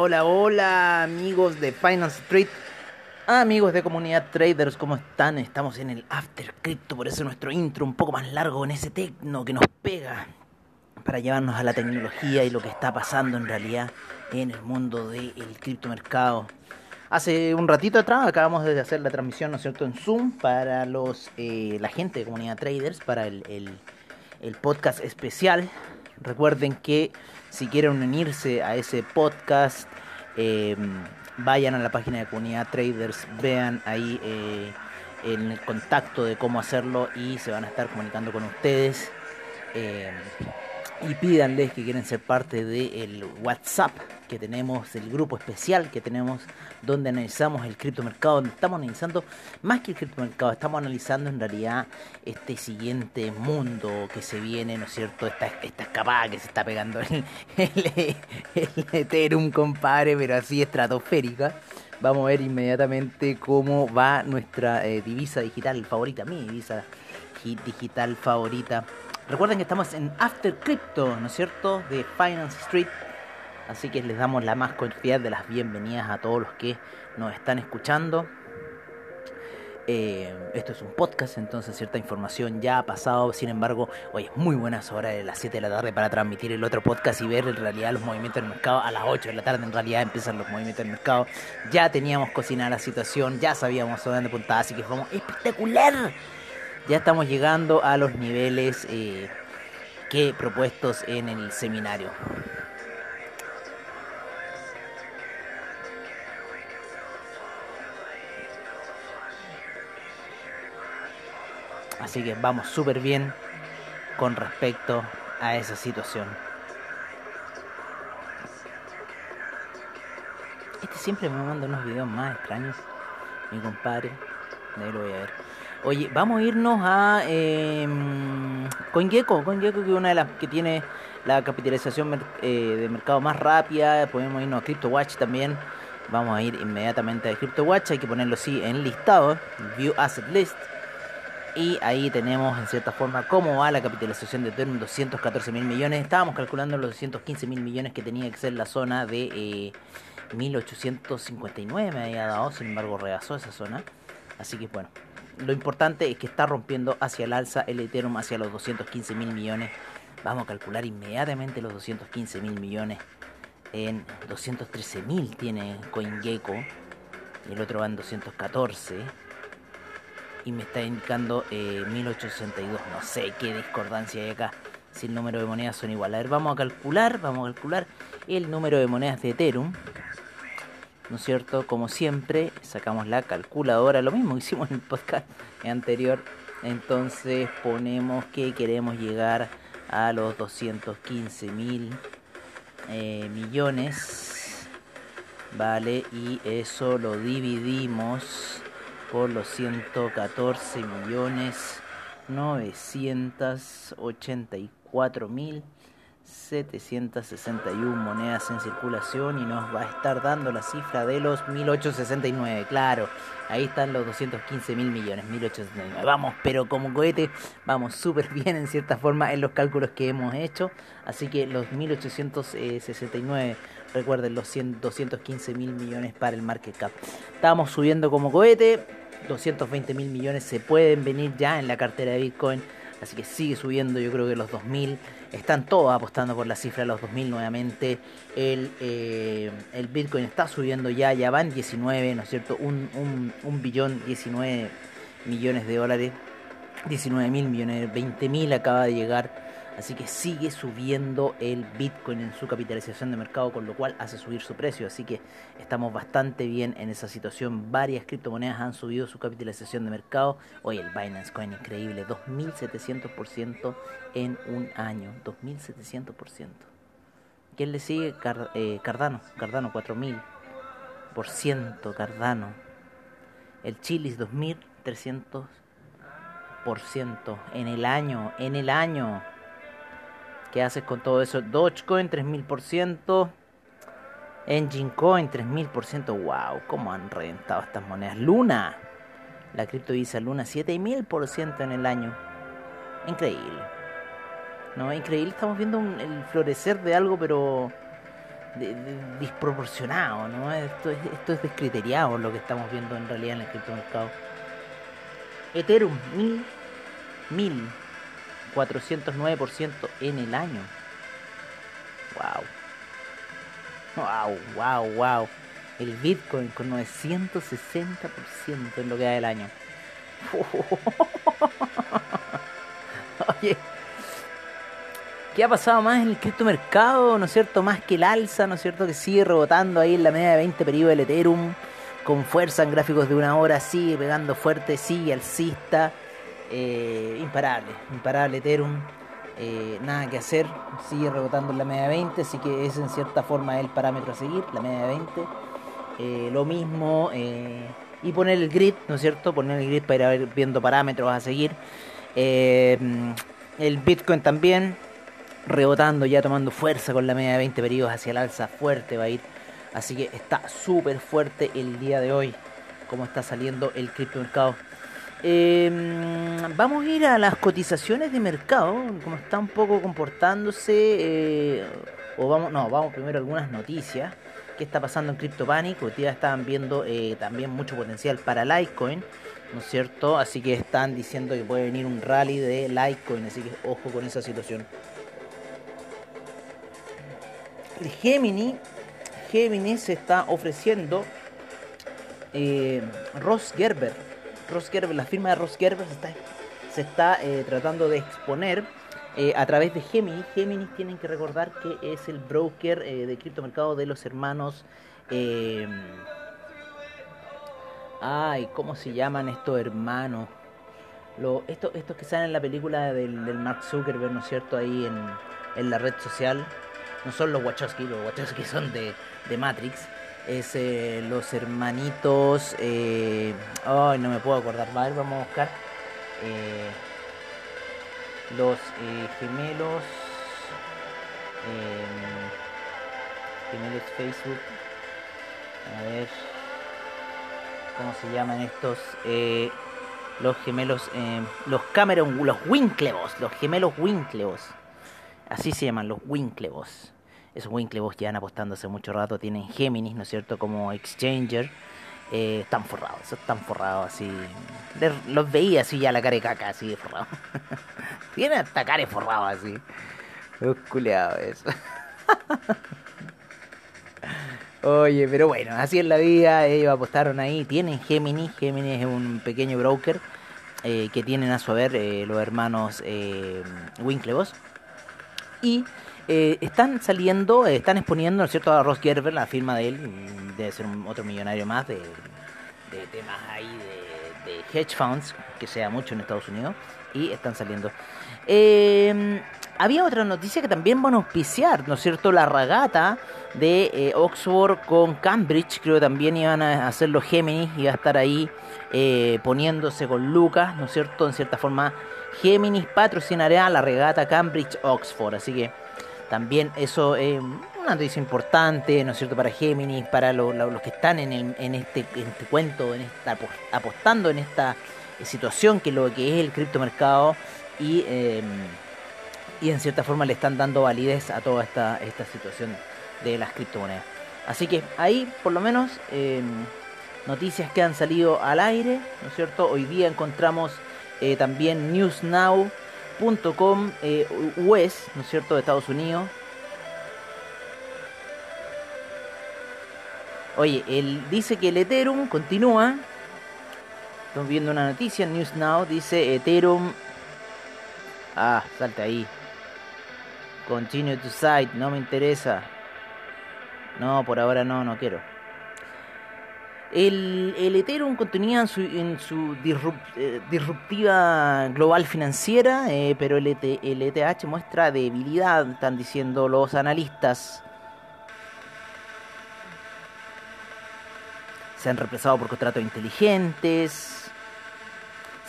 Hola, hola, amigos de Finance Street, amigos de comunidad traders, ¿cómo están? Estamos en el After Crypto, por eso nuestro intro un poco más largo en ese tecno que nos pega para llevarnos a la tecnología y lo que está pasando en realidad en el mundo del criptomercado. Hace un ratito atrás acabamos de hacer la transmisión, ¿no es cierto?, en Zoom para los eh, la gente de comunidad traders, para el, el podcast especial. Recuerden que si quieren unirse a ese podcast, em, vayan a la página de Comunidad Traders, vean ahí eh, el contacto de cómo hacerlo y se van a estar comunicando con ustedes. Em, y pídanles que quieren ser parte del WhatsApp que tenemos, el grupo especial que tenemos donde analizamos el criptomercado, donde estamos analizando más que el criptomercado, estamos analizando en realidad este siguiente mundo que se viene, ¿no es cierto? Esta, esta escapada que se está pegando el, el, Ethereum, compadre, pero así estratosférica. Vamos a ver inmediatamente cómo va nuestra eh, divisa digital favorita, mi divisa digital favorita. Recuerden que estamos en After Crypto, ¿no es cierto? De Finance Street Así que les damos la más cordial de las bienvenidas a todos los que nos están escuchando. Eh, esto es un podcast, entonces cierta información ya ha pasado. Sin embargo, hoy es muy buena hora de las 7 de la tarde para transmitir el otro podcast y ver en realidad los movimientos del mercado. A las 8 de la tarde en realidad empiezan los movimientos del mercado. Ya teníamos cocinada la situación, ya sabíamos a dónde puntada, así que fue espectacular. Ya estamos llegando a los niveles eh, que propuestos en el seminario. Así que vamos súper bien con respecto a esa situación. Este siempre me manda unos videos más extraños. Mi compadre. Ahí lo voy a ver. Oye, vamos a irnos a eh, CoinGecko. CoinGecko que es una de las que tiene la capitalización eh, de mercado más rápida. Podemos irnos a CryptoWatch también. Vamos a ir inmediatamente a CryptoWatch. Hay que ponerlo así en listado. View Asset List. Y ahí tenemos en cierta forma cómo va la capitalización de Ethereum, 214 mil millones. Estábamos calculando los 215 mil millones que tenía que ser la zona de 1859 eh, me había dado, sin embargo rebasó esa zona. Así que bueno, lo importante es que está rompiendo hacia el alza el Ethereum hacia los 215 mil millones. Vamos a calcular inmediatamente los 215 mil millones. En 213 mil tiene CoinGecko. Y el otro va en 214 y me está indicando eh, 1862. No sé qué discordancia hay acá. Si el número de monedas son iguales. A ver, vamos a calcular, vamos a calcular el número de monedas de Ethereum. ¿No es cierto? Como siempre, sacamos la calculadora. Lo mismo hicimos en el podcast anterior. Entonces ponemos que queremos llegar a los 215 mil eh, millones. Vale, y eso lo dividimos por los 114 millones 984 mil 761 monedas en circulación y nos va a estar dando la cifra de los 1869. Claro, ahí están los 215 mil millones, 1869. Vamos, pero como cohete, vamos súper bien en cierta forma en los cálculos que hemos hecho. Así que los 1869, recuerden los 215 mil millones para el market cap. Estamos subiendo como cohete, 220 mil millones se pueden venir ya en la cartera de Bitcoin. Así que sigue subiendo, yo creo que los 2000 están todos apostando por la cifra de los 2000 nuevamente. El, eh, el Bitcoin está subiendo ya, ya van 19, ¿no es cierto? Un, un, un billón 19 millones de dólares, 19 mil millones, 20 mil acaba de llegar Así que sigue subiendo el Bitcoin en su capitalización de mercado, con lo cual hace subir su precio. Así que estamos bastante bien en esa situación. Varias criptomonedas han subido su capitalización de mercado. Hoy el Binance Coin increíble, 2700% en un año. 2700%. ¿Quién le sigue? Eh, Cardano. Cardano 4000%. Cardano. El Chilis 2300% en el año. En el año. ¿Qué haces con todo eso? Dogecoin 3000%. Engine Coin 3000%. Wow, cómo han reventado estas monedas. Luna. La criptovisa Luna 7000% en el año. Increíble. No, increíble. Estamos viendo el florecer de algo, pero disproporcionado, ¿no? Esto es, esto es descriteriado lo que estamos viendo en realidad en el criptomercado. Ethereum, mil, mil, 409% en el año. Wow. Wow, wow, wow. El Bitcoin con 960% en lo que da del año. Oye, ¿qué ha pasado más en el criptomercado? ¿No es cierto? Más que el alza, ¿no es cierto? Que sigue rebotando ahí en la media de 20 periodos del Ethereum con fuerza en gráficos de una hora, sigue pegando fuerte, sigue alcista. Eh, imparable, imparable Ethereum. Eh, nada que hacer, sigue rebotando en la media de 20, así que es en cierta forma el parámetro a seguir, la media de 20. Eh, lo mismo, y poner el grid, ¿no es cierto? Poner el grid para ir viendo parámetros a seguir. el Bitcoin también, rebotando ya, tomando fuerza con la media de 20 periodos hacia el alza, fuerte va a ir. Así que está súper fuerte el día de hoy, como está saliendo el criptomercado. Eh, vamos a ir a las cotizaciones de mercado, como está un poco comportándose. Eh, o vamos, no, vamos primero a algunas noticias. ¿Qué está pasando en CryptoPanic? Hoy día estaban viendo eh, también mucho potencial para Litecoin, ¿no es cierto? Así que están diciendo que puede venir un rally de Litecoin, así que ojo con esa situación. Gemini, Gemini se está ofreciendo eh, Ross Gerber Ross la firma de Ross se está, eh, tratando de exponer eh, a través de Gemini. Gemini tienen que recordar que es el broker eh, de criptomercado de los hermanos. ay, ¿cómo se llaman estos hermanos? Lo, estos, estos que salen en la película del, Mark Zuckerberg, ¿no es cierto? Ahí en, en, la red social. No son los Wachowski, los Wachowski son de, de Matrix es eh, los hermanitos. Eh, ay, no me puedo acordar. Vale, vamos a buscar. Eh, los gemelos. gemelos Facebook. A ver. ¿Cómo se llaman estos? los gemelos. los Cameron. Los Winklevoss. Los gemelos Winklevoss. Así se llaman, los Winklevoss esos Winklevoss han apostando hace mucho rato, tienen Géminis, ¿no es cierto?, como Exchanger. Eh, están forrados, están forrados así. los veía así ya la cara de caca, así de forrado. Tienen hasta cara forrado así. Los culeados eso. Oye, pero bueno, así es la vida, ellos apostaron ahí, tienen Géminis, Géminis es un pequeño broker eh, que tienen a su haber eh, los hermanos eh. Y eh, están saliendo, eh, están exponiendo, ¿no es cierto?, a Ross Gerber, la firma de él, debe ser otro millonario más de, temas ahí de, hedge funds, que sea mucho en Estados Unidos, y están saliendo. Eh, había otra noticia que también van a auspiciar, ¿no es cierto?, la regata de Oxford con Cambridge, creo que también iban a hacer los Géminis, iba a estar ahí poniéndose con Lucas, ¿no es cierto?, en cierta forma. Géminis patrocinará la regata Cambridge-Oxford, así que también eso es una noticia importante, ¿no es cierto?, para Géminis, para los que están en, este, este, cuento, en esta, apostando en esta situación que lo que es el criptomercado y, em, y en cierta forma le están dando validez a toda esta, esta situación de las criptomonedas. Así que ahí, por lo menos, em, noticias que han salido al aire, ¿no es cierto? Hoy día encontramos eh, también News Now .com eh, US, ¿no es cierto?, de Estados Unidos. Oye, él dice que el Ethereum continúa. Estamos viendo una noticia, News Now dice Ethereum. Ah, salta ahí. Continue to site, no me interesa. No, por ahora no, no quiero. El, el Ethereum continúa en su, en su eh, disruptiva global financiera, eh, pero el, ETH, ETH muestra debilidad, están diciendo los analistas. Se han reemplazado por contratos inteligentes.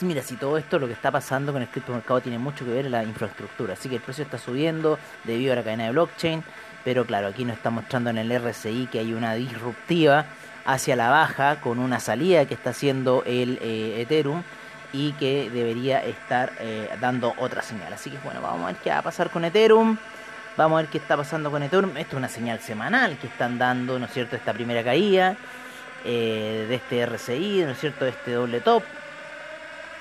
mira, si todo esto, lo que está pasando con el criptomercado tiene mucho que ver en la infraestructura. Así que el precio está subiendo debido a la cadena de blockchain. Pero claro, aquí nos está mostrando en el RSI que hay una disruptiva hacia la baja con una salida que está haciendo el eh, Ethereum y que debería estar eh, dando otra señal. Así que bueno, vamos a ver qué va a pasar con Ethereum. Vamos a ver qué está pasando con Ethereum. Esto es una señal semanal que están dando, ¿no es cierto?, esta primera caída eh, de este RCI, ¿no es cierto?, de este doble top.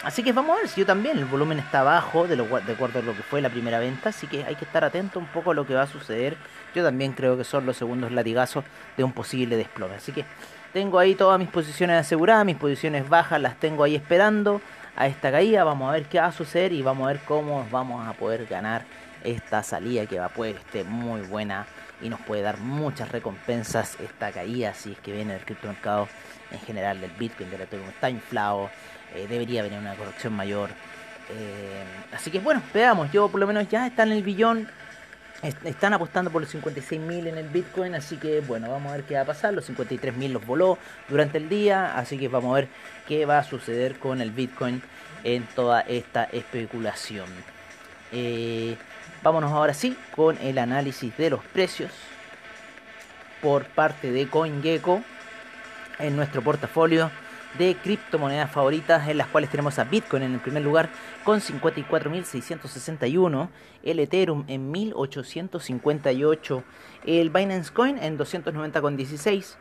Así que vamos a ver si yo también, el volumen está bajo de, lo, de acuerdo a lo que fue la primera venta, así que hay que estar atento un poco a lo que va a suceder. Yo también creo que son los segundos latigazos de un posible desplome. Así que tengo ahí todas mis posiciones aseguradas, mis posiciones bajas las tengo ahí esperando a esta caída. Vamos a ver qué va a suceder y vamos a ver cómo vamos a poder ganar esta salida que va a poder estar muy buena y nos puede dar muchas recompensas esta caída si es que viene el criptomercado en general del Bitcoin, del Ethereum está inflado, eh, debería venir una corrección mayor. Eh, así que bueno, veamos, yo por lo menos ya está en el billón están apostando por los 56.000 en el Bitcoin, así que bueno, vamos a ver qué va a pasar. Los 53.000 los voló durante el día, así que vamos a ver qué va a suceder con el Bitcoin en toda esta especulación. Eh, vámonos ahora sí con el análisis de los precios por parte de CoinGecko en nuestro portafolio de criptomonedas favoritas en las cuales tenemos a Bitcoin en el primer lugar con 54.661, el Ethereum en 1.858, el Binance Coin en 290.16,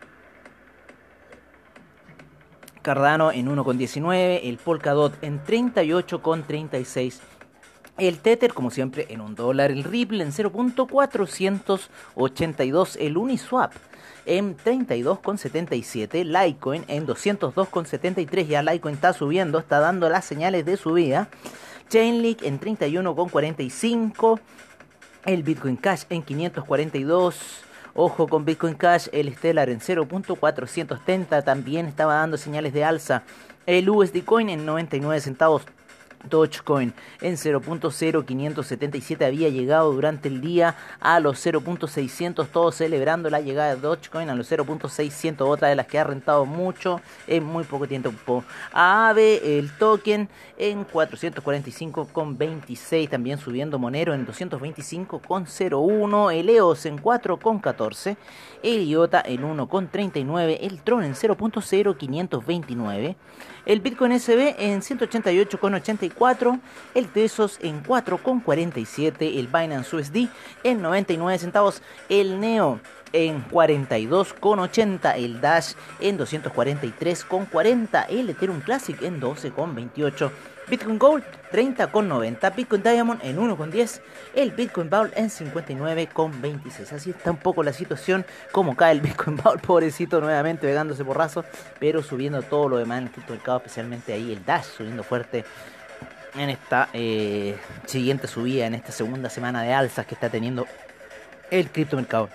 Cardano en 1.19, el Polkadot en 38.36. El Tether, como siempre, en un dólar. El Ripple en 0.482. El Uniswap en 32,77, Litecoin en 202,73, ya Litecoin está subiendo, está dando las señales de subida, Chainlink en 31,45, el Bitcoin Cash en 542, Ojo con Bitcoin Cash, el Stellar en 0.430 también estaba dando señales de alza. El USD Coin en 99 centavos Dogecoin en 0.0577 había llegado durante el día a los 0.600, todos celebrando la llegada de Dogecoin a los 0.600, otra de las que ha rentado mucho en muy poco tiempo. AAVE, el token en 445,26, también subiendo Monero en 225,01, el EOS en 4,14, el IOTA en 1,39, el Tron en 0.0529 el Bitcoin SB en 188,84, el Tesos en 4,47, el Binance USD en 99 centavos, el Neo en 42,80, el Dash en 243,40, el Ethereum Classic en 12,28. Bitcoin Gold 30,90, Bitcoin Diamond en 1,10, el Bitcoin Bowl en 59,26. Así está un poco la situación, como cae el Bitcoin Bowl, pobrecito nuevamente pegándose porrazos, pero subiendo todo lo demás en el mercado, especialmente ahí el Dash subiendo fuerte en esta eh, siguiente subida, en esta segunda semana de alzas que está teniendo el criptomercado.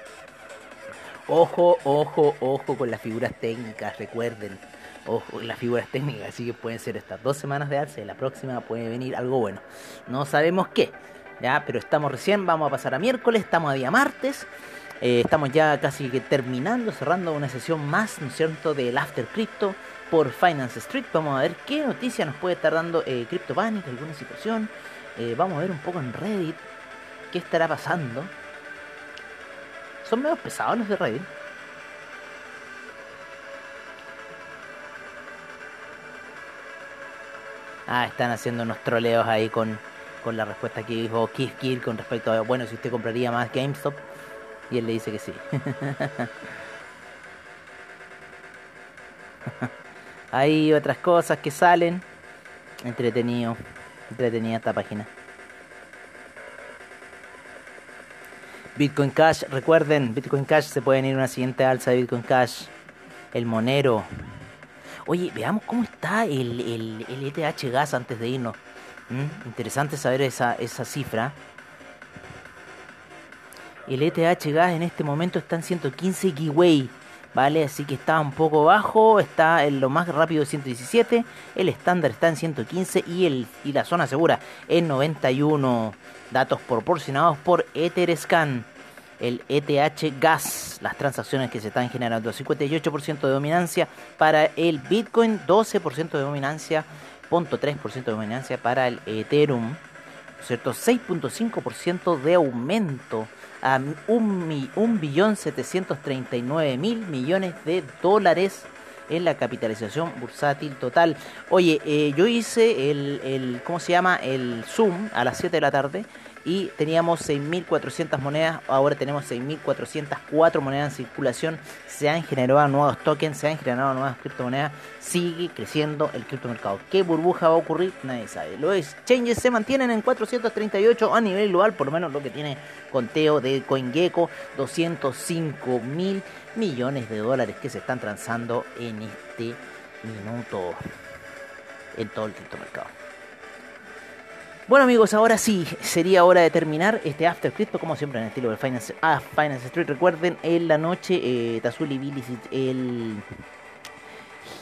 Ojo, ojo, ojo con las figuras técnicas, recuerden ojo, las figuras técnicas, así que pueden ser estas dos semanas de alza la próxima puede venir algo bueno. No sabemos qué, ya, pero estamos recién, vamos a pasar a miércoles, estamos a día martes. Eh, estamos ya casi que terminando, cerrando una sesión más, ¿no es cierto?, del After Crypto por Finance Street. Vamos a ver qué noticia nos puede estar dando eh, CryptoPanic, alguna situación. Eh, vamos a ver un poco en Reddit qué estará pasando. Son medio pesados los de Reddit. Ah, están haciendo unos troleos ahí con, con la respuesta que dijo Keith Kill con respecto a, bueno, si usted compraría más GameStop. Y él le dice que sí. Hay otras cosas que salen. Entretenido. Entretenida esta página. Bitcoin Cash, recuerden, Bitcoin Cash se pueden ir una siguiente alza de Bitcoin Cash. El Monero, Oye, veamos cómo está el, el, el ETH gas antes de irnos. ¿Mm? Interesante saber esa, esa cifra. El ETH gas en este momento está en 115 giveaway. ¿Vale? Así que está un poco bajo, está en lo más rápido 117, el estándar está en 115 y, el, y la zona segura en 91. Datos proporcionados por Etherscan el ETH Gas, las transacciones que se están generando, 58% de dominancia para el Bitcoin, 12% de dominancia, 0.3% de dominancia para el Ethereum, ¿cierto? 6.5% de aumento a 1.739.000 millones de dólares en la capitalización bursátil total. Oye, eh, yo hice el, el, ¿cómo se llama? El Zoom a las 7 de la tarde y teníamos 6.400 monedas, ahora tenemos 6.404 monedas en circulación, se han generado nuevos tokens, se han generado nuevas criptomonedas, sigue creciendo el criptomercado. ¿Qué burbuja va a ocurrir? Nadie sabe. Los exchanges se mantienen en 438 a nivel global, por lo menos lo que tiene conteo de CoinGecko, 205 mil millones de dólares que se están transando en este minuto en todo el criptomercado. Bueno amigos, ahora sí, sería hora de terminar este After Crypto, como siempre en el estilo de Finance, ah, Finance Street. Recuerden, en la noche, eh, Tazuli Bilicic, el,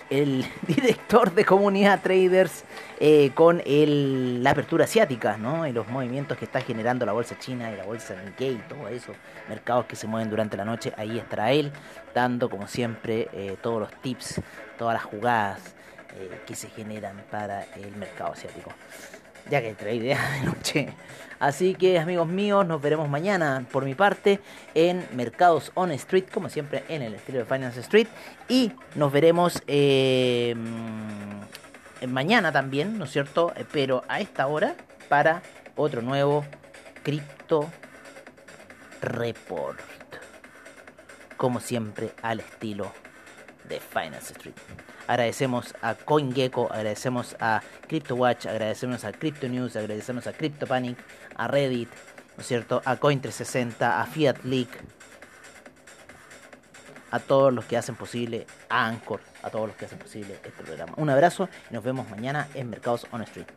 el director de comunidad traders, eh, con el, la apertura asiática, ¿no? Y los movimientos que está generando la bolsa china y la bolsa Nikkei y todo eso, mercados que se mueven durante la noche, ahí estará él, dando como siempre eh, todos los tips, todas las jugadas eh, que se generan para el mercado asiático ya que trae idea de noche. Así que amigos míos, nos veremos mañana por mi parte en Mercados on Street, como siempre en el estilo de Finance Street. Y nos veremos eh, mañana también, ¿no es cierto? Pero a esta hora para otro nuevo Crypto Report. Como siempre al estilo de Finance Street. Agradecemos a CoinGecko, agradecemos a CryptoWatch, agradecemos a Crypto News, agradecemos a CryptoPanic, a Reddit, ¿no es cierto? A Coin360, a Fiat Leak, a todos los que hacen posible, a Anchor, a todos los que hacen posible este programa. Un abrazo y nos vemos mañana en Mercados on Street.